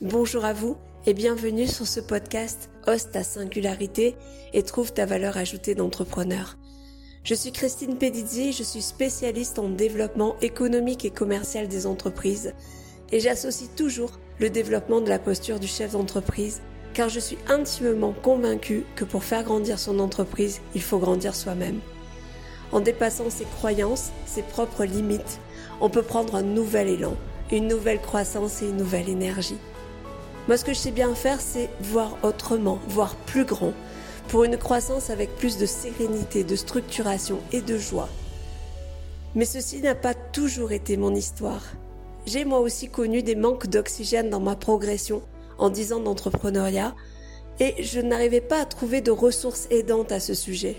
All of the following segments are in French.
Bonjour à vous et bienvenue sur ce podcast Ose ta singularité et trouve ta valeur ajoutée d'entrepreneur. Je suis Christine Pedizzi, je suis spécialiste en développement économique et commercial des entreprises et j'associe toujours le développement de la posture du chef d'entreprise car je suis intimement convaincue que pour faire grandir son entreprise, il faut grandir soi-même. En dépassant ses croyances, ses propres limites, on peut prendre un nouvel élan, une nouvelle croissance et une nouvelle énergie. Moi, ce que je sais bien faire, c'est voir autrement, voir plus grand, pour une croissance avec plus de sérénité, de structuration et de joie. Mais ceci n'a pas toujours été mon histoire. J'ai moi aussi connu des manques d'oxygène dans ma progression en 10 ans d'entrepreneuriat et je n'arrivais pas à trouver de ressources aidantes à ce sujet.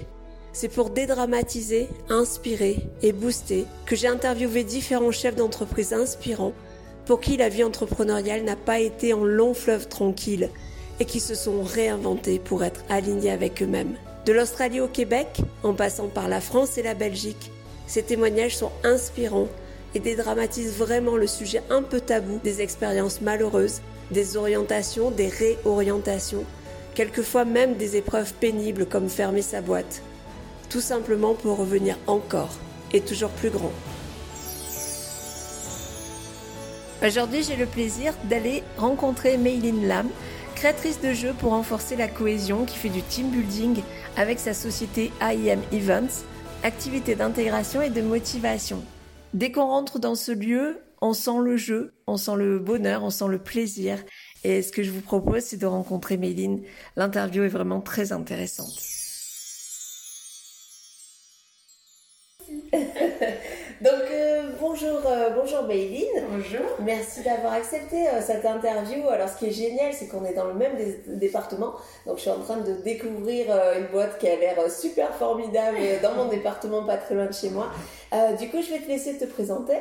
C'est pour dédramatiser, inspirer et booster que j'ai interviewé différents chefs d'entreprise inspirants pour qui la vie entrepreneuriale n'a pas été en long fleuve tranquille et qui se sont réinventés pour être alignés avec eux-mêmes. De l'Australie au Québec, en passant par la France et la Belgique, ces témoignages sont inspirants et dédramatisent vraiment le sujet un peu tabou des expériences malheureuses, des orientations, des réorientations, quelquefois même des épreuves pénibles comme fermer sa boîte. Tout simplement pour revenir encore et toujours plus grand. Aujourd'hui, j'ai le plaisir d'aller rencontrer Meiline Lam, créatrice de jeux pour renforcer la cohésion, qui fait du team building avec sa société IEM Events, activité d'intégration et de motivation. Dès qu'on rentre dans ce lieu, on sent le jeu, on sent le bonheur, on sent le plaisir. Et ce que je vous propose, c'est de rencontrer Méline. L'interview est vraiment très intéressante. Euh, bonjour, euh, bonjour. Bonjour. Merci d'avoir accepté euh, cette interview. Alors ce qui est génial, c'est qu'on est dans le même département. Donc je suis en train de découvrir une boîte qui a l'air super formidable dans mon département, pas très loin de chez moi. du coup, je vais te laisser te présenter.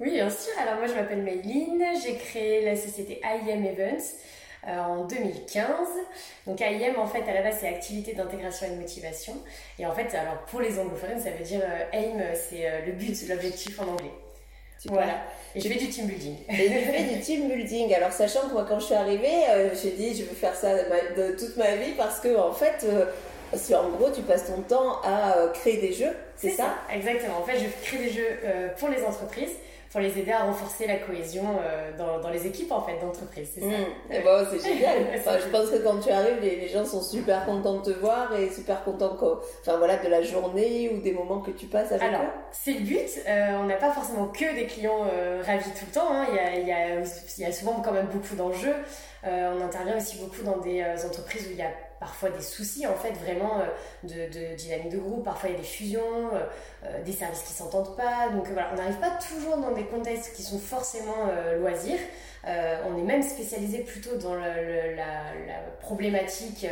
Oui, bien sûr. Alors moi, je m'appelle Mayline. J'ai créé la société IEM Events. Euh, en 2015. Donc AIM, en fait, à la base, c'est activité d'intégration et de motivation. Et en fait, alors pour les anglophones, ça veut dire euh, AIM, c'est euh, le but, l'objectif en anglais. Voilà. Et je fais du team building. Et je fais du team building. Alors, sachant que moi, quand je suis arrivée, j'ai dit, je veux faire ça de toute ma vie parce que, en fait, si en gros, tu passes ton temps à créer des jeux, c'est ça, ça, Exactement. En fait, je crée des jeux pour les entreprises pour les aider à renforcer la cohésion euh, dans, dans, les équipes en fait d'entreprise. C'est ça. Mmh. Bon, c'est génial. je pense que quand tu arrives, les, les, gens sont super contents de te voir et super contents enfin voilà, de la journée ou des moments que tu passes avec Alors, c'est le but. Euh, on n'a pas forcément que des clients euh, ravis tout le temps. Hein. Il, y a, il, y a, il, y a, souvent quand même beaucoup d'enjeux. on intervient aussi beaucoup dans des entreprises où il y a parfois des soucis en fait vraiment euh, de, dynamique de groupe, parfois il y a des fusions, euh, euh, des services qui s'entendent pas, donc voilà, on n'arrive pas toujours dans des contextes qui sont forcément loisirs. on est même spécialisé plutôt dans la, problématique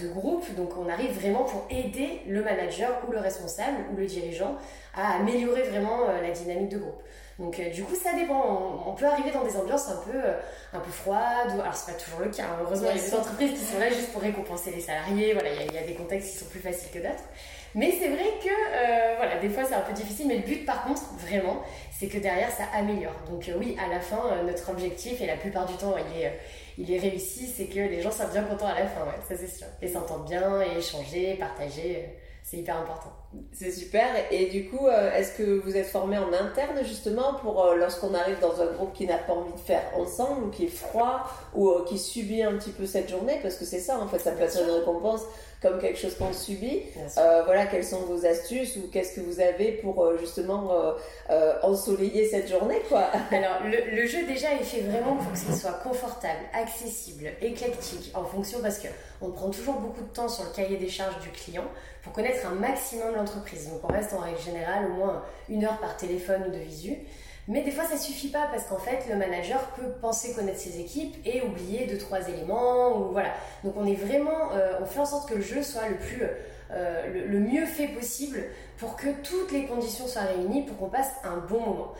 de groupe, donc on arrive vraiment pour aider le manager ou le responsable ou le dirigeant à améliorer vraiment la dynamique de groupe. Donc euh, du coup, ça dépend. On, peut arriver dans des ambiances un peu, euh, un peu froides. Alors c'est pas toujours le cas. Hein. Heureusement, il y a des entreprises qui sont là juste pour récompenser les salariés. Voilà, il y, a, des contextes qui sont plus faciles que d'autres. Mais c'est vrai que euh, voilà, des fois c'est un peu difficile. Mais le but, par contre, vraiment, c'est que derrière ça améliore. Donc oui, à la fin, notre objectif et la plupart du temps, il est il est réussi, c'est que les gens soient bien contents à la fin, ouais, ça c'est sûr. Et s'entendent bien, et échanger, partager c'est hyper important. C'est super. Et du coup, euh, est-ce que vous êtes formé en interne justement pour euh, lorsqu'on arrive dans un groupe qui n'a pas envie de faire ensemble ou qui est froid ou euh, qui subit un petit peu cette journée? Parce que c'est ça en fait, ça peut être une récompense comme quelque chose qu'on subit. Euh, voilà, quelles sont vos astuces ou qu'est-ce que vous avez pour euh, justement euh, ensoleiller cette journée, quoi? Alors, le, jeu déjà est fait vraiment pour que ce soit confortable, accessible, éclectique, en fonction parce que on prend toujours beaucoup de temps sur le cahier des charges du client pour connaître un maximum l'entreprise. Donc, on reste en règle générale au moins une heure par téléphone ou de visu. Mais des fois, ça suffit pas parce qu'en fait, le manager peut penser connaître ses équipes et oublier deux trois éléments ou voilà. Donc, on est vraiment, euh, on fait en sorte que le jeu soit euh, le, mieux fait possible pour que toutes les conditions soient réunies pour qu'on passe un bon moment.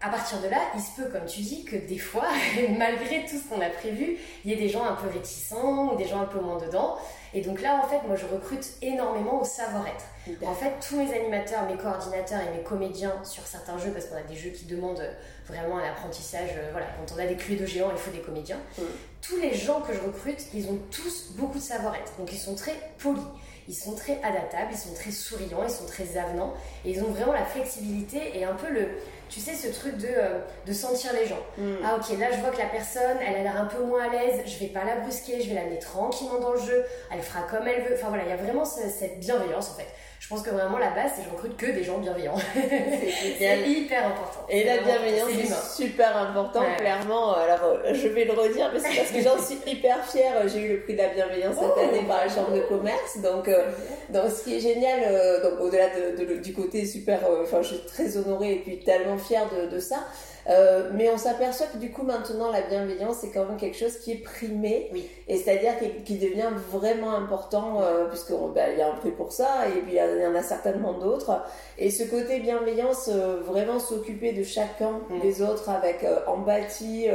À partir de là, il se peut, comme tu dis, que des fois, malgré tout ce qu'on a prévu, il y ait des gens un peu réticents ou des gens un peu moins dedans. Et donc là, en fait, moi, je recrute énormément au savoir-être. En fait, tous mes animateurs, mes coordinateurs et mes comédiens sur certains jeux, parce qu'on a des jeux qui demandent vraiment un apprentissage, euh, voilà, quand on a des de géants, il faut des comédiens. Mm. Tous les gens que je recrute, ils ont tous beaucoup de savoir-être. Donc ils sont très polis ils sont très adaptables, ils sont très souriants, ils sont très avenants et ils ont vraiment la flexibilité et un peu le, tu sais, ce truc de, euh, de sentir les gens. Mm. Ah ok, là je vois que la personne, elle a l'air un peu moins à l'aise, je vais pas la brusquer, je vais la mettre tranquillement dans le jeu, elle fera comme elle veut. Enfin voilà, il y a vraiment cette bienveillance en fait je pense que vraiment la base, c'est je recrute que des gens bienveillants. c'est hyper important. Et la bienveillance, c'est super important, clairement. Alors, euh, je vais le redire, mais c'est parce que j'en suis hyper fière. J'ai eu le prix de la bienveillance cette oh. année par la Chambre de commerce. Donc, euh, donc ce qui est génial, euh, donc au-delà de, du côté super, enfin, je suis très honorée et puis tellement fière de, de ça. Euh, mais on s'aperçoit que du coup maintenant la bienveillance c'est quand même quelque chose qui est primé. Et c'est-à-dire qui, devient vraiment important euh, puisqu'il ben, y a un prix pour ça et puis il y, en a certainement d'autres. Et ce côté bienveillance euh, vraiment s'occuper de chacun mm. des autres avec euh, empathie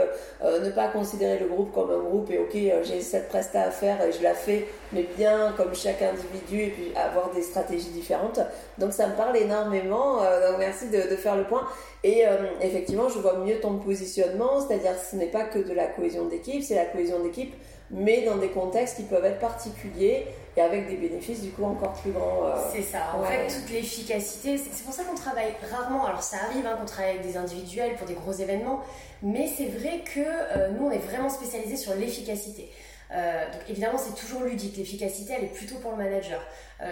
ne pas considérer le groupe comme un groupe et ok j'ai cette presta à faire et je la fais mais bien comme chaque individu et puis avoir des stratégies différentes. Donc ça me parle énormément donc merci de, de faire le point et euh, effectivement, je vois mieux ton positionnement, c'est-à-dire ce n'est pas que de la cohésion d'équipe, c'est la cohésion d'équipe, mais dans des contextes qui peuvent être particuliers et avec des bénéfices du coup encore plus grands. Euh, c'est ça, en fait, toute l'efficacité, c'est pour ça qu'on travaille rarement, alors ça arrive hein, qu'on travaille avec des individuels pour des gros événements, mais c'est vrai que euh, nous, on est vraiment spécialisé sur l'efficacité. donc évidemment, c'est toujours ludique. L'efficacité, elle est plutôt pour le manager.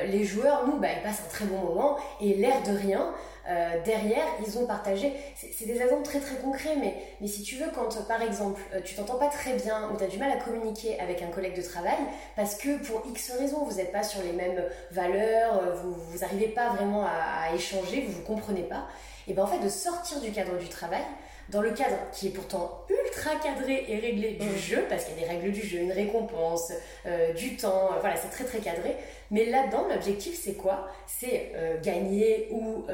les joueurs, nous, bah, ils passent un très bon moment et l'air de rien, euh, derrière, ils ont partagé. C'est des exemples très très concrets, mais, si tu veux, quand par exemple euh, tu t'entends pas très bien ou tu as du mal à communiquer avec un collègue de travail parce que pour X raisons vous n'êtes pas sur les mêmes valeurs, euh, vous n'arrivez pas vraiment à, échanger, vous vous comprenez pas, et bien en fait de sortir du cadre du travail, dans le cadre qui est pourtant ultra cadré et réglé du mm. jeu, parce qu'il y a des règles du jeu, une récompense, euh, du temps, euh, voilà, c'est très très cadré. Mais là-dedans, l'objectif c'est quoi? C'est euh, gagner ou,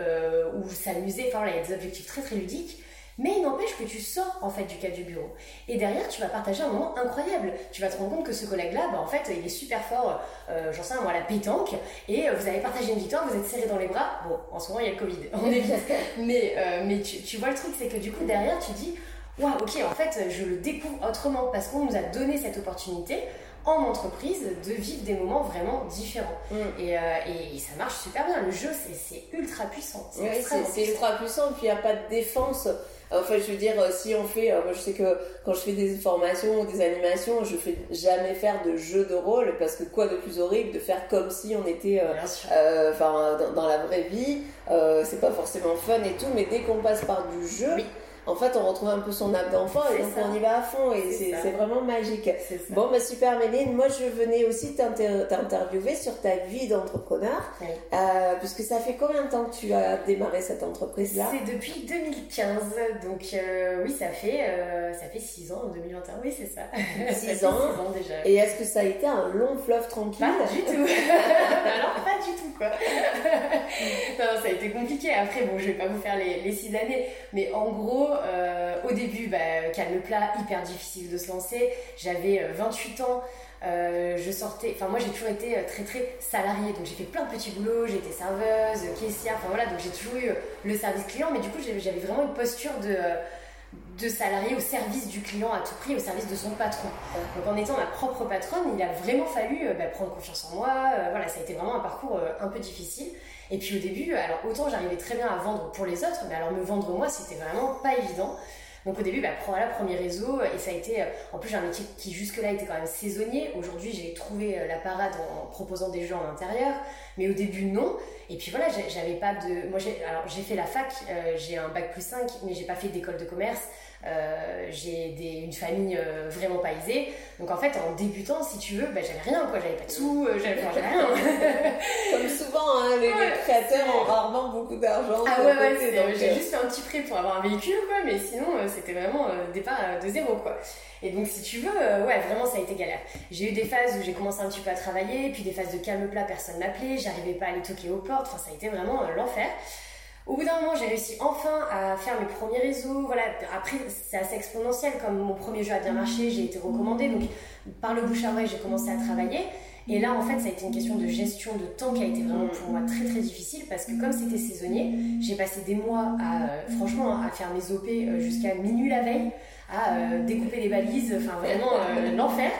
ou s'amuser, enfin voilà, il y a des objectifs très très ludiques. Mais il n'empêche que tu sors en fait du cadre du bureau. Et derrière, tu vas partager un moment incroyable. Tu vas te rendre compte que ce collègue-là, bah, en fait, il est super fort, euh, j'en sais moi, à la pétanque, et euh, vous avez partagé une victoire, vous êtes serrés dans les bras. Bon, en ce moment, il y a le Covid, on est bien. mais euh, mais tu, tu, vois le truc, c'est que du coup, derrière, tu dis, waouh, ok, en fait, je le découvre autrement parce qu'on nous a donné cette opportunité en entreprise de vivre des moments vraiment différents. Mm. Et, et, ça marche super bien. Le jeu, c'est ultra puissant. C'est ultra puissant. Puis il n'y a pas de défense. Enfin, je veux dire, euh, si on fait, euh, moi je sais que quand je fais des formations ou des animations, je fais jamais faire de jeu de rôle parce que quoi de plus horrible de faire comme si on était, euh, enfin, dans, la vraie vie, c'est pas forcément fun et tout, mais dès qu'on passe par du jeu, en fait, on retrouve un peu son âme d'enfant et donc on y va à fond et c'est vraiment magique. Bon, bah super Méline, moi je venais aussi t'interviewer sur ta vie d'entrepreneur, euh, puisque ça fait combien de temps que tu as démarré cette entreprise-là? C'est depuis 2015, donc euh, oui, ça fait euh, ça fait 6 ans en 2021, oui c'est ça. 6 ans. ans déjà. Et est-ce que ça a été un long fleuve tranquille? Pas du tout. Alors pas du tout quoi. non, ça a été compliqué. Après, bon, je vais pas vous faire les, les 6 années, mais en gros euh, au début, bah, calme plat, hyper difficile de se lancer. J'avais 28 euh, ans. Euh, je sortais, enfin moi j'ai toujours été très très salariée, donc j'ai fait plein de petits boulots, été serveuse, caissière, enfin voilà, donc j'ai toujours eu le service client, mais du coup j'avais vraiment une posture de, de salarié au service du client à tout prix, au service de son patron. Donc en étant ma propre patronne, il a vraiment fallu bah, prendre confiance en moi, voilà, ça a été vraiment un parcours un peu difficile. Et puis au début, alors autant j'arrivais très bien à vendre pour les autres, mais alors me vendre moi, c'était vraiment pas évident. Donc au début, bah, voilà, premier réseau, et ça a été, en plus j'ai un métier qui jusque-là était quand même saisonnier. Aujourd'hui, j'ai trouvé euh, la parade en proposant des jeux en intérieur, mais au début non. Et puis voilà, j'avais pas de, moi j'ai, alors j'ai fait la fac, euh, j'ai un bac plus 5, mais j'ai pas fait d'école de commerce. Euh, j'ai une famille euh, vraiment pas aisée. Donc en fait, en débutant, si tu veux, bah, j'avais rien, quoi. J'avais pas de sous, euh, j'avais rien. Comme souvent, hein, les, créateurs ont rarement beaucoup d'argent. Ah ouais, ouais, j'ai juste fait un petit prêt pour avoir un véhicule, quoi. Mais sinon, c'était vraiment départ de zéro, quoi. Et donc, si tu veux, ouais, vraiment, ça a été galère. J'ai eu des phases où j'ai commencé un petit peu à travailler, puis des phases de calme plat, personne m'appelait, j'arrivais pas à aller toquer aux portes. Enfin, ça a été vraiment l'enfer. Au bout d'un moment, j'ai réussi enfin à faire mes premiers réseaux. Voilà, après, c'est assez exponentiel. Comme mon premier jeu a bien marché, j'ai été recommandée. Donc, par le bouche à oreille, j'ai commencé à travailler. Et là, en fait, ça a été une question de gestion de temps qui a été vraiment pour moi très très difficile parce que comme c'était saisonnier, j'ai passé des mois à, euh, franchement, à faire mes OP euh, jusqu'à minuit la veille, à euh, découper des balises, enfin vraiment l'enfer.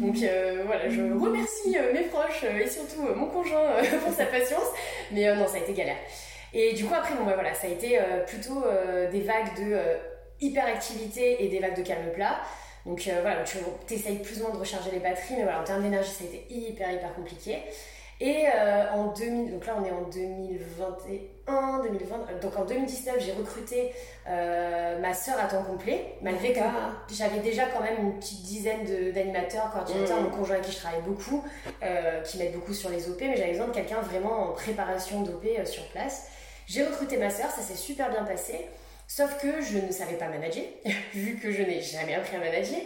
Donc voilà, je remercie mes proches et surtout mon conjoint pour sa patience, mais non, ça a été galère. Et du coup, après, bon, bah, voilà, ça a été plutôt des vagues de hyperactivité et des vagues de calme plat. Donc euh, voilà, tu essayes plus ou moins de recharger les batteries, mais voilà, en termes d'énergie, ça a été hyper, hyper compliqué. Et euh, en 2000, donc là on est en 2021, 2020, euh, donc en 2019 j'ai recruté ma sœur à temps complet, malgré que j'avais déjà quand même une petite dizaine d'animateurs, coordinateurs, mmh. mon conjoint avec qui je travaille beaucoup, qui m'aident beaucoup sur les OP, mais j'avais besoin de quelqu'un vraiment en préparation d'OP sur place. J'ai recruté ma sœur, ça s'est super bien passé. Sauf que je ne savais pas manager, vu que je n'ai jamais appris à manager.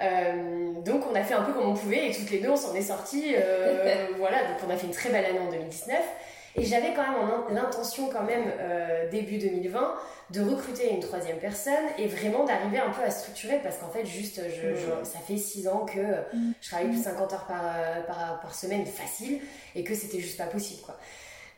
Euh, donc on a fait un peu comme on pouvait et toutes les deux on s'en est sorties. Euh, voilà, donc on a fait une très belle année en 2019. Et j'avais quand même l'intention quand même euh, début 2020 de recruter une troisième personne et vraiment d'arriver un peu à structurer parce qu'en fait juste je, ça fait six ans que je travaille plus de 50 heures par, par, par semaine facile et que c'était juste pas possible quoi.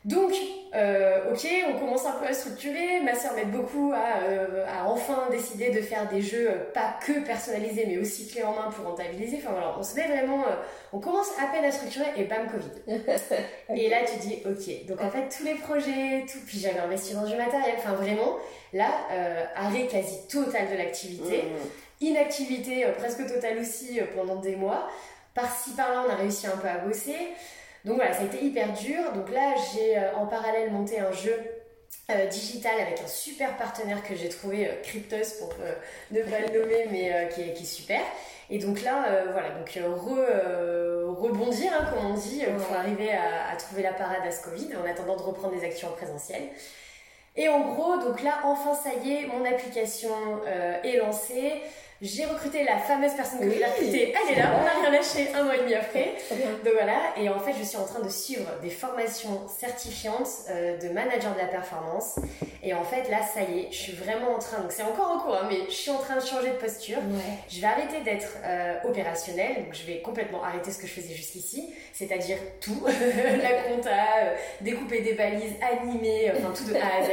Donc, euh, ok, on commence un peu à structurer. Ma soeur m'aide beaucoup euh, à, enfin décider de faire des jeux euh, pas que personnalisés, mais aussi clés en main pour rentabiliser. Enfin voilà, on se met vraiment, on commence à peine à structurer et bam, Covid. Et là, tu dis, ok, donc en fait, tous les projets, tout, puis j'avais investi dans du matériel. Enfin vraiment, là, arrêt quasi total de l'activité, mmh. inactivité presque totale aussi pendant des mois. Par-ci par-là, on a réussi un peu à bosser. Donc voilà, ça a été hyper dur. Donc là, j'ai euh, en parallèle monté un jeu euh, digital avec un super partenaire que j'ai trouvé, euh, Cryptos pour ne pas le nommer, mais qui est, qui, est, super. Et donc là, voilà, donc rebondir, hein, comme on dit, pour arriver à, à, trouver la parade à ce Covid en attendant de reprendre des actions en présentiel. Et en gros, donc là, enfin, ça y est, mon application est lancée. J'ai recruté la fameuse personne que j'ai recrutée. Elle est là, on n'a rien lâché un mois et demi après. Donc voilà, et en fait, je suis en train de suivre des formations certifiantes euh, de manager de la performance. Et en fait, là, ça y est, je suis vraiment en train, donc c'est encore en cours, hein, mais je suis en train de changer de posture. Je vais arrêter d'être euh, opérationnelle, donc je vais complètement arrêter ce que je faisais jusqu'ici, c'est-à-dire tout, la compta, euh, découper des balises, animer, enfin tout de A à Z.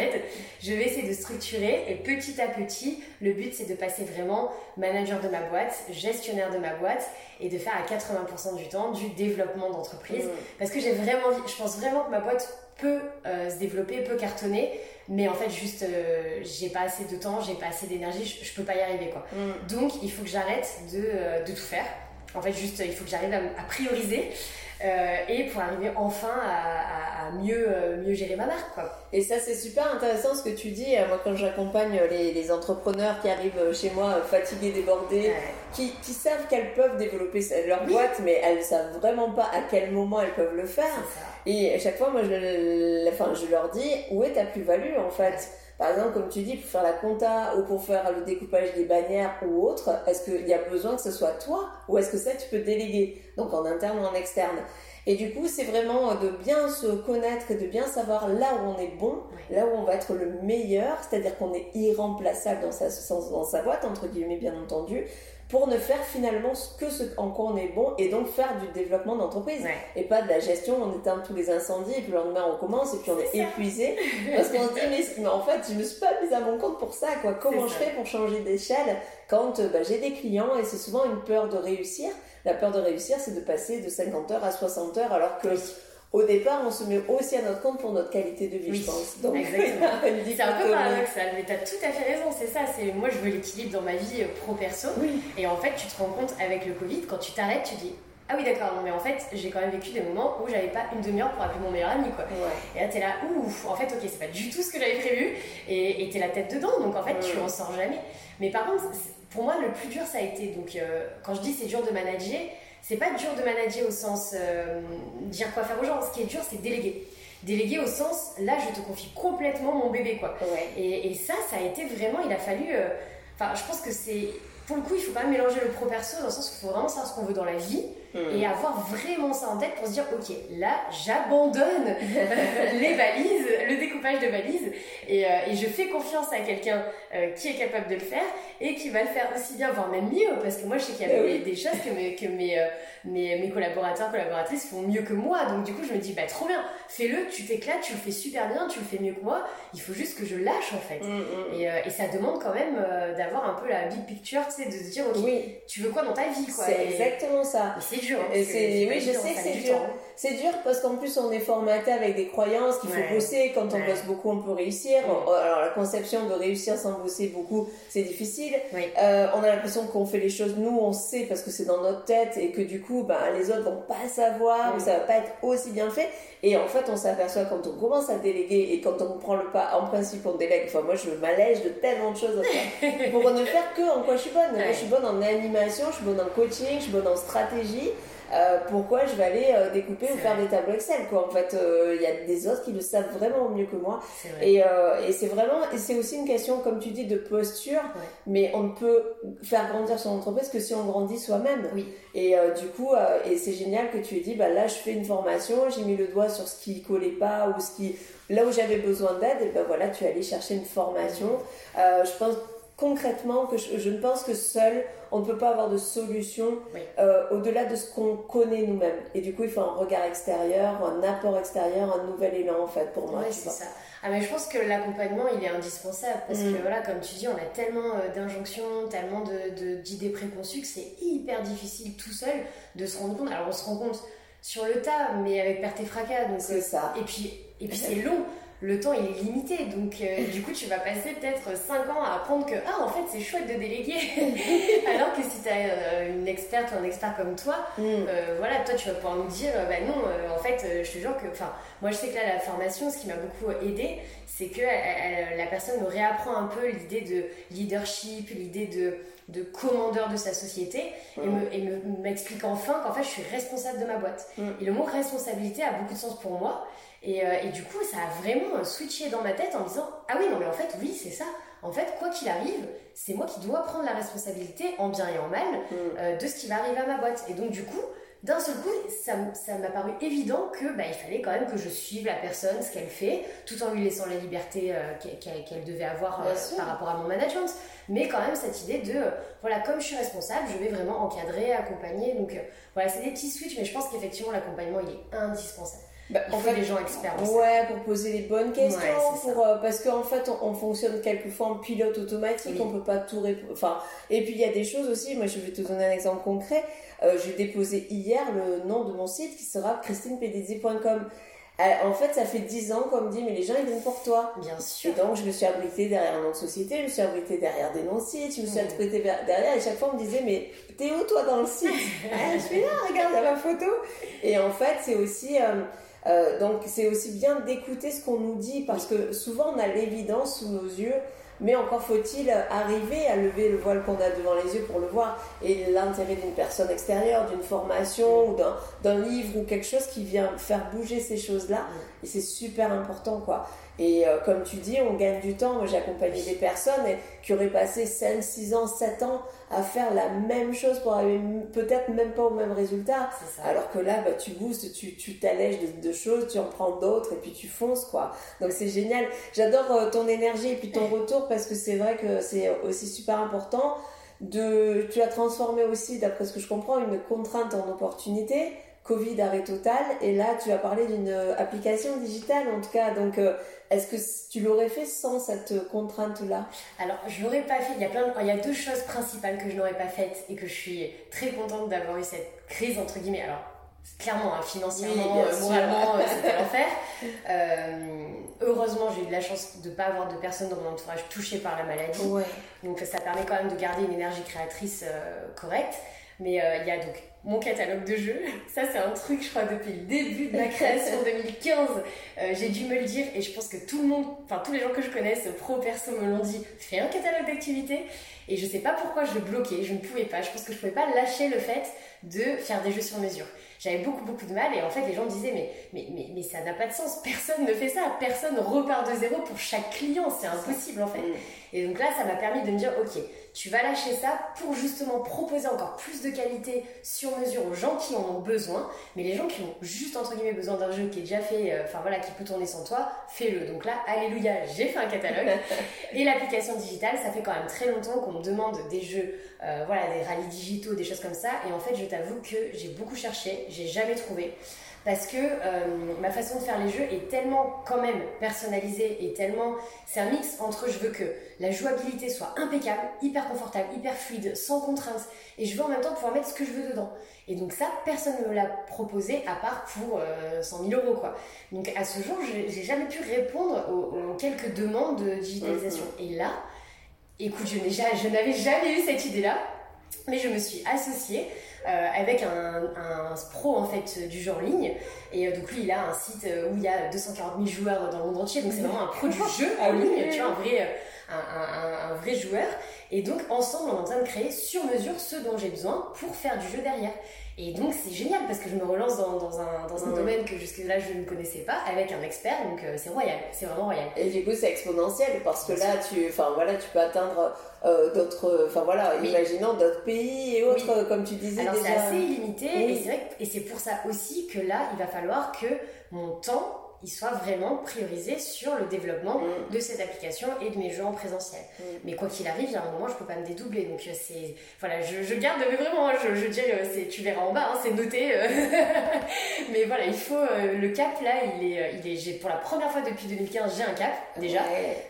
Je vais essayer de structurer et petit à petit, le but c'est de passer vraiment manager de ma boîte, gestionnaire de ma boîte et de faire à 80% du temps du développement d'entreprise. Mm. Parce que j'ai vraiment envie, je pense vraiment que ma boîte peut euh, se développer, peut cartonner, mais en fait juste euh, j'ai pas assez de temps, j'ai pas assez d'énergie, je, peux pas y arriver quoi. Mm. Donc il faut que j'arrête de, euh, de, tout faire. En fait juste il faut que j'arrive à, prioriser et pour arriver enfin à, mieux, mieux gérer ma marque quoi. Et ça, c'est super intéressant ce que tu dis. Euh, moi, quand j'accompagne les, les, entrepreneurs qui arrivent euh, chez moi euh, fatigués, débordés, qui, qui, savent qu'elles peuvent développer leur boîte, mais elles savent vraiment pas à quel moment elles peuvent le faire. Et à chaque fois, moi, je, enfin, je leur dis où est ta plus-value en fait? Par exemple, comme tu dis, pour faire la compta ou pour faire le découpage des bannières ou autre, est-ce qu'il y a besoin que ce soit toi ou est-ce que ça tu peux déléguer, donc en interne ou en externe? Et du coup, c'est vraiment de bien se connaître et de bien savoir là où on est bon, là où on va être le meilleur, c'est-à-dire qu'on est irremplaçable dans sa, dans sa boîte, entre guillemets, bien entendu, pour ne faire finalement que ce en quoi on est bon et donc faire du développement d'entreprise. Et pas de la gestion on éteint tous les incendies et puis le lendemain on commence et puis on est, épuisé. Parce qu'on se dit mais, en fait je me suis pas mise à mon compte pour ça quoi. Comment je fais pour changer d'échelle quand bah, j'ai des clients et c'est souvent une peur de réussir. La peur de réussir, c'est de passer de 50 heures à 60 heures, alors que au départ, on se met aussi à notre compte pour notre qualité de vie, je pense. Donc, c'est un peu paradoxal, mais tu as tout à fait raison, c'est ça. C'est Moi, je veux l'équilibre dans ma vie euh, pro-perso. Et en fait, tu te rends compte avec le Covid, quand tu t'arrêtes, tu dis ah oui d'accord non mais en fait j'ai quand même vécu des moments où j'avais pas une demi-heure pour appeler mon meilleur ami quoi et là t'es là ouf en fait ok c'est pas du tout ce que j'avais prévu et t'es la tête dedans donc en fait tu en sors jamais mais par contre pour moi, le plus dur, ça a été. Donc, euh, quand je dis c'est dur de manager, c'est pas dur de manager au sens euh, dire quoi faire aux gens. Ce qui est dur, c'est déléguer. Déléguer au sens, là, je te confie complètement mon bébé, quoi. Et, ça, ça a été vraiment, il a fallu. Euh, enfin, je pense que c'est. Pour le coup, il faut pas mélanger le pro-perso dans le sens où il faut vraiment savoir ce qu'on veut dans la vie Et avoir vraiment ça en tête pour se dire, ok, là, j'abandonne les valises, le découpage de valises, et, euh, et je fais confiance à quelqu'un euh, qui est capable de le faire et qui va le faire aussi bien, voire même mieux, parce que moi, je sais qu'il y a eh des, choses que mes, que mes, euh, mes, mes, collaborateurs, collaboratrices font mieux que moi. Donc, du coup, je me dis, bah, trop bien, fais-le, tu t'éclates, tu le fais super bien, tu le fais mieux que moi. Il faut juste que je lâche, en fait. Mm, mm. Et, et, ça demande quand même d'avoir un peu la big picture, sais, de se dire, ok, oui. tu veux quoi dans ta vie, quoi. C'est exactement ça. c'est dur. Hein, oui, je sais que c'est dur. C'est dur parce qu'en plus, on est formaté avec des croyances qu'il faut bosser. Quand on bosse beaucoup, on peut réussir. Alors, la conception de réussir sans bosser beaucoup, c'est difficile. Euh, on a l'impression qu'on fait les choses, nous, on sait parce que c'est dans notre tête et que du coup, ben, les autres vont pas savoir ou ça va pas être aussi bien fait. Et en fait, on s'aperçoit quand on commence à déléguer et quand on prend le pas, en principe, on délègue. Enfin, moi, je m'allège de tellement de choses pour ne faire que en quoi je suis bonne. Moi, je suis bonne en animation, je suis bonne en coaching, je suis bonne en stratégie. Euh, pourquoi je vais aller euh, découper ou faire des tableaux Excel quoi. En fait euh, il y a des autres qui le savent vraiment mieux que moi. Et, et c'est vraiment et c'est aussi une question comme tu dis de posture. Mais on ne peut faire grandir son entreprise que si on grandit soi-même. Oui. et du coup et c'est génial que tu aies dit bah là je fais une formation j'ai mis le doigt sur ce qui collait pas ou ce qui là où j'avais besoin d'aide et ben voilà tu es allé chercher une formation. Je pense concrètement que je, ne pense que seul, on ne peut pas avoir de solution euh, au-delà de ce qu'on connaît nous-mêmes. Et du coup, il faut un regard extérieur, un apport extérieur, un nouvel élan en fait pour moi. Oui, c'est ça. Ah mais je pense que l'accompagnement il est indispensable parce que mm. voilà comme tu dis on a tellement euh, d'injonctions, tellement d'idées de, préconçues que c'est hyper difficile tout seul de se rendre compte. Alors on se rend compte sur le tas mais avec perte et fracas donc c'est ça. Et puis et puis c'est long le temps il est limité. Donc euh, du coup tu vas passer peut-être 5 ans à apprendre que ah en fait c'est chouette de déléguer. Alors que si tu as euh, une experte ou un expert comme toi, mm. euh, voilà, toi tu vas pouvoir nous dire bah non, en fait je te jure que, enfin moi je sais que là la formation, ce qui m'a beaucoup aidé, c'est que la personne me réapprend un peu l'idée de leadership, l'idée de de commandeur de sa société et m'explique me, enfin qu'en fait je suis responsable de ma boîte. Et le mot responsabilité a beaucoup de sens pour moi euh, et, du coup, ça a vraiment switché dans ma tête en me disant Ah oui, non, mais en fait, oui, c'est ça. En fait, quoi qu'il arrive, c'est moi qui dois prendre la responsabilité, en bien et en mal, euh, de ce qui va arriver à ma boîte. Et donc, du coup, d'un seul coup, ça, m'a paru évident que bah, il fallait quand même que je suive la personne, ce qu'elle fait, tout en lui laissant la liberté euh, qu'elle devait avoir par rapport à mon management. Mais quand même, cette idée de, voilà, comme je suis responsable, je vais vraiment encadrer, accompagner. Donc, voilà, c'est des petits switches, mais je pense qu'effectivement, l'accompagnement, il est indispensable. Bah, en fait, les gens experts. Ouais, pour poser les bonnes questions, pour, euh, parce qu'en fait, on, fonctionne quelquefois en pilote automatique, on peut pas tout répondre. Enfin, et puis il y a des choses aussi. Moi, je vais te donner un exemple concret. Euh, j'ai déposé hier le nom de mon site qui sera christinepedizzi.com. Euh, en fait, ça fait 10 ans qu'on me dit, mais les gens, ils viennent pour toi. Bien sûr. Et donc, je me suis abritée derrière un nom de société, je me suis abritée derrière des noms de sites, je me suis abritée derrière, et chaque fois, on me disait, mais t'es où, toi, dans le site ah, Je suis là, regarde ma photo. Et en fait, c'est aussi, euh, donc c'est aussi bien d'écouter ce qu'on nous dit parce que souvent on a l'évidence sous nos yeux, mais encore faut-il arriver à lever le voile qu'on a devant les yeux pour le voir. Et l'intérêt d'une personne extérieure, d'une formation ou d'un livre ou quelque chose qui vient faire bouger ces choses-là, et c'est super important quoi. Et euh, comme tu dis, on gagne du temps. Moi, j'ai accompagné des personnes qui auraient passé 5, 6 ans, 7 ans à faire la même chose pour arriver peut-être même pas au même résultat. Alors que là, bah, tu boostes, tu t'allèges de, de, choses, tu en prends d'autres et puis tu fonces, quoi. Donc c'est génial. J'adore euh, ton énergie et puis ton retour parce que c'est vrai que c'est aussi super important. De, tu as transformé aussi, d'après ce que je comprends, une contrainte en opportunité Covid arrêt total. Et là, tu as parlé d'une euh, application digitale, en tout cas. Donc, euh, est-ce que tu l'aurais fait sans cette contrainte-là? Alors, je l'aurais pas fait. Il y a plein, il y a deux choses principales que je n'aurais pas faites et que je suis très contente d'avoir eu cette crise entre guillemets. Alors, clairement, hein, financièrement, euh, moralement, c'était l'enfer. heureusement, j'ai eu de la chance de ne pas avoir de personnes dans mon entourage touchées par la maladie. Donc, ça permet quand même de garder une énergie créatrice correcte. Mais il y a donc mon catalogue de jeux. Ça, c'est un truc, je crois, depuis le début de ma création 2015. Euh, j'ai dû me le dire et je pense que tout le monde, enfin, tous les gens que je connaisse, pro, perso, me l'ont dit fais un catalogue d'activités. Et je sais pas pourquoi je le bloquais, je ne pouvais pas. Je pense que je pouvais pas lâcher le fait de faire des jeux sur mesure. J'avais beaucoup, beaucoup de mal et en fait, les gens me disaient mais, mais, mais, mais ça n'a pas de sens. Personne ne fait ça. Personne repart de zéro pour chaque client. C'est impossible en fait. Mm. Et donc là, ça m'a permis de me dire ok, tu vas lâcher ça pour justement proposer encore plus de qualité sur mesure aux gens qui en ont besoin. Mais les gens qui ont juste entre guillemets besoin d'un jeu qui est déjà fait, euh, enfin voilà, qui peut tourner sans toi, fais-le. Donc là, alléluia, j'ai fait un catalogue. et l'application digitale, ça fait quand même très longtemps qu'on me demande des jeux, euh, voilà, des rallyes digitaux, des choses comme ça. Et en fait, je t'avoue que j'ai beaucoup cherché, j'ai jamais trouvé parce que euh, ma façon de faire les jeux est tellement quand même personnalisée et tellement c'est un mix entre je veux que la jouabilité soit impeccable, hyper confortable, hyper fluide, sans contraintes et je veux en même temps pouvoir mettre ce que je veux dedans. Et donc ça, personne ne me l'a proposé à part pour 100 euh, 000 euros quoi. Donc à ce jour, j'ai jamais pu répondre aux, quelques demandes de digitalisation. Et là, écoute, je n'avais jamais eu cette idée là, mais je me suis associée avec un, un, pro en fait du jeu en ligne. Et euh, donc lui, il a un site euh, où il y a 240 000 joueurs dans le monde entier. Donc c'est vraiment un pro du jeu en ligne, tu vois, un vrai, un, un, vrai joueur. Et donc ensemble, on est en train de créer sur mesure ce dont j'ai besoin pour faire du jeu derrière. Et donc c'est génial parce que je me relance dans, dans un, dans un domaine que jusque-là je ne connaissais pas avec un expert, donc euh, c'est royal, c'est vraiment royal. Et du coup c'est exponentiel parce que là tu, enfin voilà, tu peux atteindre euh, d'autres, enfin voilà, imaginons d'autres pays et autres comme tu disais. Alors c'est assez vrai et c'est pour ça aussi que là il va falloir que mon temps il soit vraiment priorisé sur le développement mm. de cette application et de mes jeux en présentiel. Mm. Mais quoi qu'il arrive, il y a un moment, je peux pas me dédoubler. Donc euh, c'est, voilà, je, je garde, mais vraiment, hein, je, je dirais, euh, c'est, tu verras en bas, hein, c'est noté. Euh. mais voilà, il faut, le cap là, il est, il est, j'ai pour la première fois depuis 2015, j'ai un cap déjà.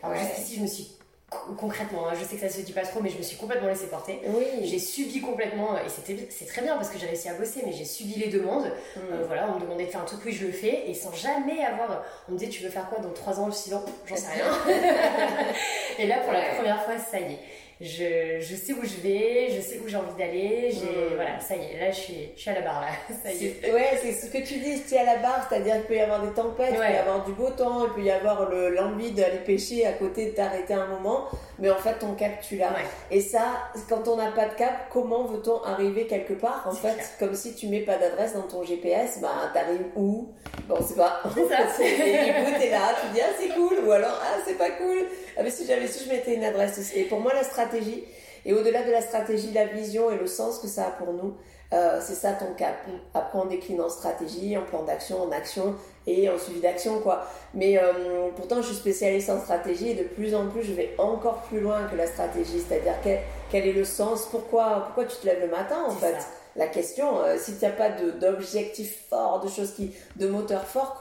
Alors jusqu'ici, je me suis concrètement, hein, je sais que ça se dit pas trop, mais je me suis complètement laissé porter. Oui. J'ai subi complètement, et c'était, c'est très bien parce que j'ai réussi à bosser, mais j'ai subi les demandes. Mm. Euh, voilà, on me demandait de faire un truc, oui, je le fais, et sans jamais avoir. On me disait, tu veux faire quoi dans 3 ans Je suis j'en sais rien. et là, pour la première fois, ça y est je, je, sais où je vais, je sais où j'ai envie d'aller, j'ai, voilà, ça y est, là je suis, je suis à la barre là, ça y est. Ouais, c'est ce que tu dis, tu es à la barre, c'est-à-dire qu'il peut y avoir des tempêtes, il peut y avoir du beau temps, il peut y avoir l'envie d'aller pêcher à côté, de t'arrêter un moment, mais en fait ton cap tu l'as. Et ça, quand on n'a pas de cap, comment veut-on arriver quelque part En fait, comme si tu mets pas d'adresse dans ton GPS, bah t'arrives où? Bon, c'est pas. C'est ça. t'es là, tu dis ah c'est cool, ou alors ah c'est pas cool. Ah mais si j'avais su, je mettais une adresse aussi. Et pour moi la stratégie stratégie. Et au-delà de la stratégie, la vision et le sens que ça a pour nous, euh, c'est ça ton cap. Après, on décline en stratégie, en plan d'action, en action et en suivi d'action, quoi. Mais euh, pourtant, je suis spécialiste en stratégie et de plus en plus, je vais encore plus loin que la stratégie. C'est-à-dire, quel, quel, est le sens? Pourquoi, pourquoi tu te lèves le matin, en fait? La question. Euh, si tu n'as pas d'objectif fort, de choses qui, de moteur fort,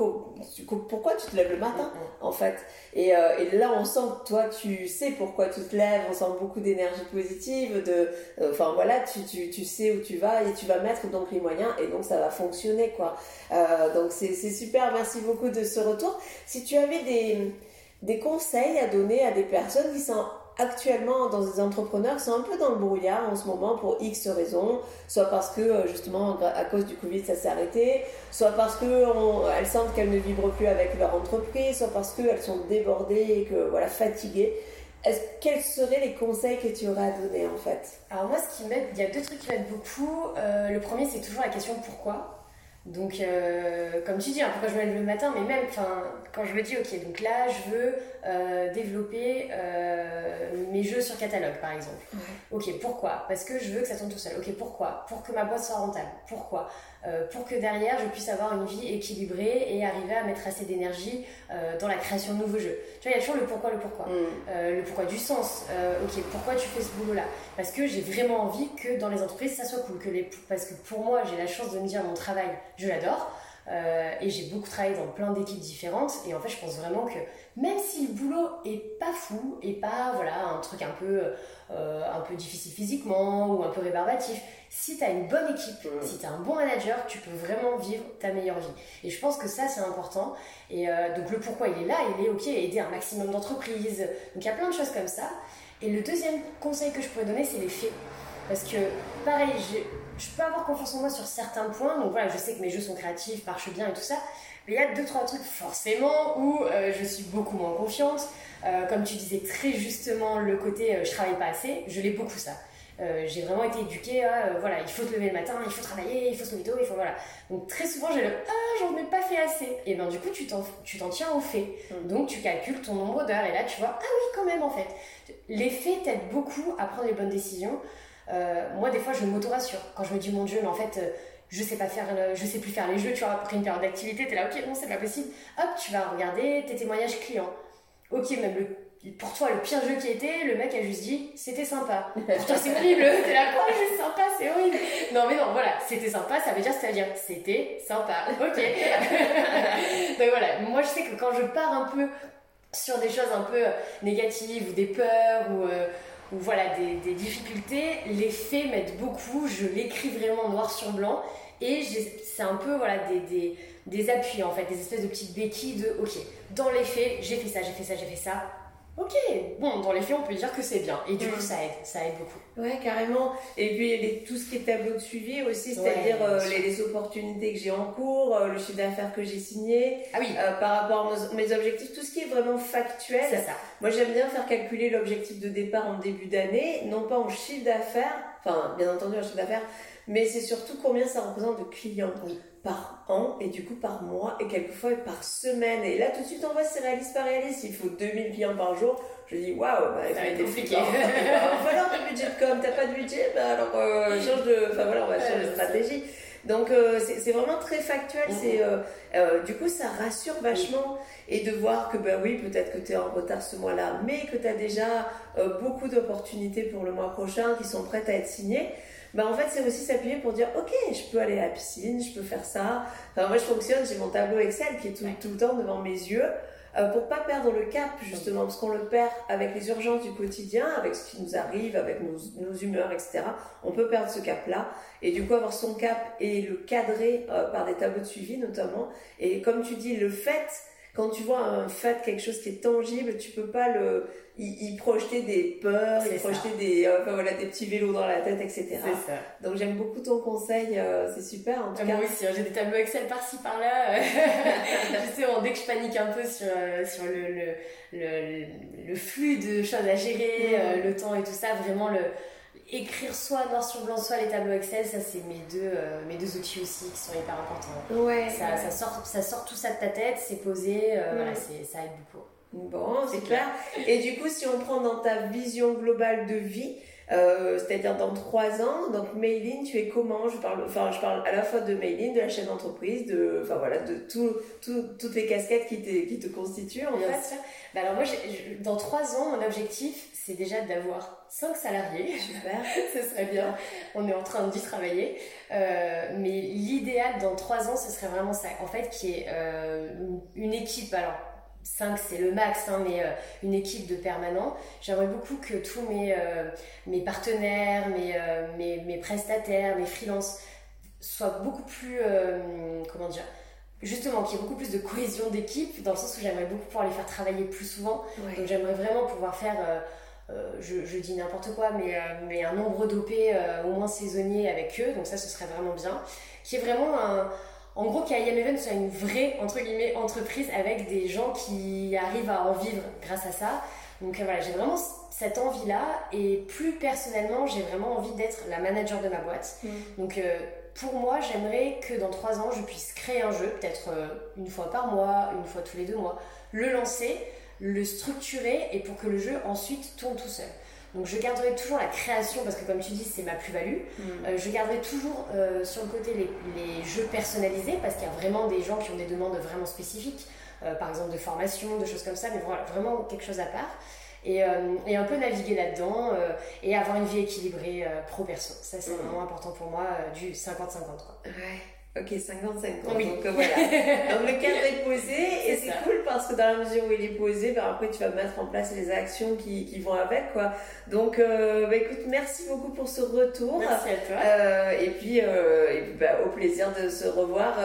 pourquoi tu te lèves le matin, en fait? Euh, et, là, on sent que toi, tu sais pourquoi tu te lèves, on sent beaucoup d'énergie positive, de, euh, enfin voilà, tu, tu, tu, sais où tu vas et tu vas mettre donc les moyens et donc ça va fonctionner, quoi. donc c'est super, merci beaucoup de ce retour. Si tu avais des, des conseils à donner à des personnes qui sont actuellement dans des entrepreneurs sont un peu dans le brouillard en ce moment pour X raisons, soit parce que euh, justement à cause du Covid ça s'est arrêté, soit parce qu'elles sentent qu'elles ne vibrent plus avec leur entreprise, soit parce qu'elles sont débordées et que voilà fatiguées. Quels seraient les conseils que tu aurais à donner en fait? Alors moi ce qui m'aide, il y a deux trucs qui m'aident beaucoup. Euh, le premier c'est toujours la question pourquoi. Donc, euh, comme tu dis, hein, pourquoi je me lève le matin, mais même quand je me dis, ok, donc là, je veux euh, développer euh, mes jeux sur catalogue, par exemple. Ok, pourquoi? Parce que je veux que ça tourne tout seul. Ok, pourquoi? Pour que ma boîte soit rentable. Pourquoi? Pour que derrière, je puisse avoir une vie équilibrée et arriver à mettre assez d'énergie dans la création de nouveaux jeux. Tu vois, il y a toujours le pourquoi, le pourquoi. Mm. le pourquoi du sens. ok, pourquoi tu fais ce boulot-là? Parce que j'ai vraiment envie que dans les entreprises, ça soit cool. Que les... Parce que pour moi, j'ai la chance de me dire mon travail je l'adore. Euh, et j'ai beaucoup travaillé dans plein d'équipes différentes. Et en fait, je pense vraiment que même si le boulot est pas fou et pas voilà un truc un peu euh, un peu difficile physiquement ou un peu rébarbatif, si tu as une bonne équipe, si tu as un bon manager, tu peux vraiment vivre ta meilleure vie. Et je pense que ça c'est important. Et euh, donc le pourquoi il est là, il est ok aider un maximum d'entreprises. Donc il y a plein de choses comme ça. Et le deuxième conseil que je pourrais donner, c'est les faits. Parce que, pareil, je peux avoir confiance en moi sur certains points. Donc voilà, je sais que mes jeux sont créatifs, marchent bien et tout ça. Mais il y a deux, trois trucs forcément où euh, je suis beaucoup moins confiante. Euh, comme tu disais très justement, le côté euh, je travaille pas assez, je l'ai beaucoup ça. j'ai vraiment été éduquée à voilà, il faut te lever le matin, il faut travailler, il faut se mettre tôt, il faut voilà. Donc très souvent j'ai le ah j'en ai pas fait assez. Et ben du coup tu t'en tu t'en tiens au fait. Mm. Donc tu calcules ton nombre d'heures et là tu vois ah oui quand même en fait. Les faits t'aident beaucoup à prendre les bonnes décisions. Moi des fois je m'auto-rassure quand je me dis mon dieu mais en fait je sais pas faire je sais plus faire les jeux tu vois après une période d'activité t'es là ok non c'est pas possible hop tu vas regarder tes témoignages clients ok même le pour toi, le pire jeu qui était, le mec a juste dit c'était sympa. Pour toi, c'est horrible. T'es là, quoi, jeu sympa, c'est horrible. Non, mais non, voilà, c'était sympa, ça veut dire, c'est-à-dire, c'était sympa. Ok. Donc voilà, moi, je sais que quand je pars un peu sur des choses un peu négatives ou des peurs ou. Euh, ou voilà des, difficultés, les faits m'aident beaucoup, je l'écris vraiment noir sur blanc. Et c'est un peu voilà des, appuis en fait, des espèces de petites béquilles de ok, dans les faits, j'ai fait ça, j'ai fait ça, j'ai fait ça. Ok, bon, dans les faits, on peut dire que c'est bien. Et du coup, ça aide, ça aide beaucoup. Ouais, carrément. Et puis, tout ce qui est tableau de suivi aussi, c'est-à-dire euh, les, opportunités que j'ai en cours, euh, le chiffre d'affaires que j'ai signé, ah oui. Euh, par rapport à mes objectifs, tout ce qui est vraiment factuel. C'est ça. Moi, j'aime bien faire calculer l'objectif de départ en début d'année, non pas en chiffre d'affaires, enfin, bien entendu, en chiffre d'affaires, mais c'est surtout combien ça représente de clients par an et du coup par mois et quelquefois par semaine. Et là tout de suite on voit c'est réaliste pas réaliste, il faut 2000 clients par jour. Je dis waouh, bah, il va être compliqué. Voilà un budget de com, t'as pas de budget, bah alors euh, change de, enfin voilà, on va changer de stratégie. Donc euh, c'est vraiment très factuel, mm-hmm. c'est euh, euh, du coup ça rassure vachement et de voir que ben oui peut-être que tu es en retard ce mois-là, mais que tu as déjà beaucoup d'opportunités pour le mois prochain qui sont prêtes à être signées bah en fait c'est aussi s'appuyer pour dire ok je peux aller à la piscine, je peux faire ça. Enfin moi je fonctionne, j'ai mon tableau Excel qui est tout, tout le temps devant mes yeux euh, pour pas perdre le cap justement parce qu'on le perd avec les urgences du quotidien, avec ce qui nous arrive, avec nos, nos humeurs, etc. On peut perdre ce cap là et du coup avoir son cap et le cadrer euh, par des tableaux de suivi notamment. Et comme tu dis le fait quand tu vois un fait, quelque chose qui est tangible, tu peux pas le, y, projeter des peurs, y projeter des, euh, enfin voilà, des petits vélos dans la tête, etc. C'est ça. Donc j'aime beaucoup ton conseil, euh, c'est super en tout ah, cas. Moi aussi, hein, j'ai des tableaux Excel par-ci par-là. Justement, dès que je panique un peu sur, euh, sur le, le, le, le, flux de choses à gérer, mm. le temps et tout ça, vraiment le écrire soit noir sur blanc, soit les tableaux Excel, ça c'est mes deux, euh, mes deux outils aussi qui sont hyper importants. Ouais, ça, ça, sort, ça sort tout ça de ta tête, c'est posé, euh, voilà, ça aide beaucoup. Bon, c'est clair. Et du coup, si on prend dans ta vision globale de vie, euh, c'est-à-dire dans trois ans. Donc Maylin, tu es comment? Je parle, enfin, je parle à la fois de Maylin, de la chaîne d'entreprise, de, enfin voilà, de tout, tout, toutes les casquettes qui, qui te constituent en fait. Bah alors moi, dans trois ans, mon objectif, c'est déjà d'avoir cinq salariés. Super, ce serait bien. On est en train d'y travailler. Euh, mais l'idéal dans trois ans, ce serait vraiment ça. En fait, qui est euh, une équipe. Alors 5 c'est le max, hein, mais euh, une équipe de permanents. J'aimerais beaucoup que tous mes, euh, mes partenaires, mes, mes, mes, prestataires, mes freelances soient beaucoup plus, comment dire, justement, qu'il y ait beaucoup plus de cohésion d'équipe, dans le sens où j'aimerais beaucoup pouvoir les faire travailler plus souvent. Donc j'aimerais vraiment pouvoir faire, je, je, dis n'importe quoi, mais, mais un nombre d'OP au moins saisonnier avec eux, donc ça ce serait vraiment bien. Qui est vraiment un en gros, qu'IM Event soit une vraie, entre guillemets, entreprise avec des gens qui arrivent à en vivre grâce à ça. Donc euh, voilà, j'ai vraiment cette envie-là et plus personnellement, j'ai vraiment envie d'être la manager de ma boîte. Mm. Donc euh, pour moi, j'aimerais que dans trois ans, je puisse créer un jeu, peut-être euh, une fois par mois, une fois tous les deux mois, le lancer, le structurer et pour que le jeu ensuite tourne tout seul. Donc je garderai toujours la création parce que comme tu dis c'est ma plus-value. Mm. Euh, je garderai toujours euh, sur le côté les, jeux personnalisés parce qu'il y a vraiment des gens qui ont des demandes vraiment spécifiques, euh, par exemple de formation, de choses comme ça, mais voilà, vraiment quelque chose à part. Et, un peu naviguer là-dedans et avoir une vie équilibrée pro-perso. Ça c'est mm. vraiment important pour moi, du 50-50. Ouais. Ok, 55 ans. Donc euh, voilà. Donc le cadre est posé et c'est cool parce que dans la mesure où il est posé, bah, après tu vas mettre en place les actions qui, qui vont avec quoi. Donc euh, bah, écoute, merci beaucoup pour ce retour. Merci à toi. Euh, et puis, et puis bah, au plaisir de se revoir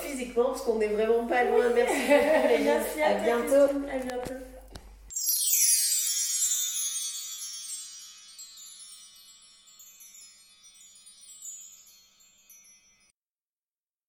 physiquement parce qu'on n'est vraiment pas loin. Merci beaucoup. merci à, à bientôt. À bientôt.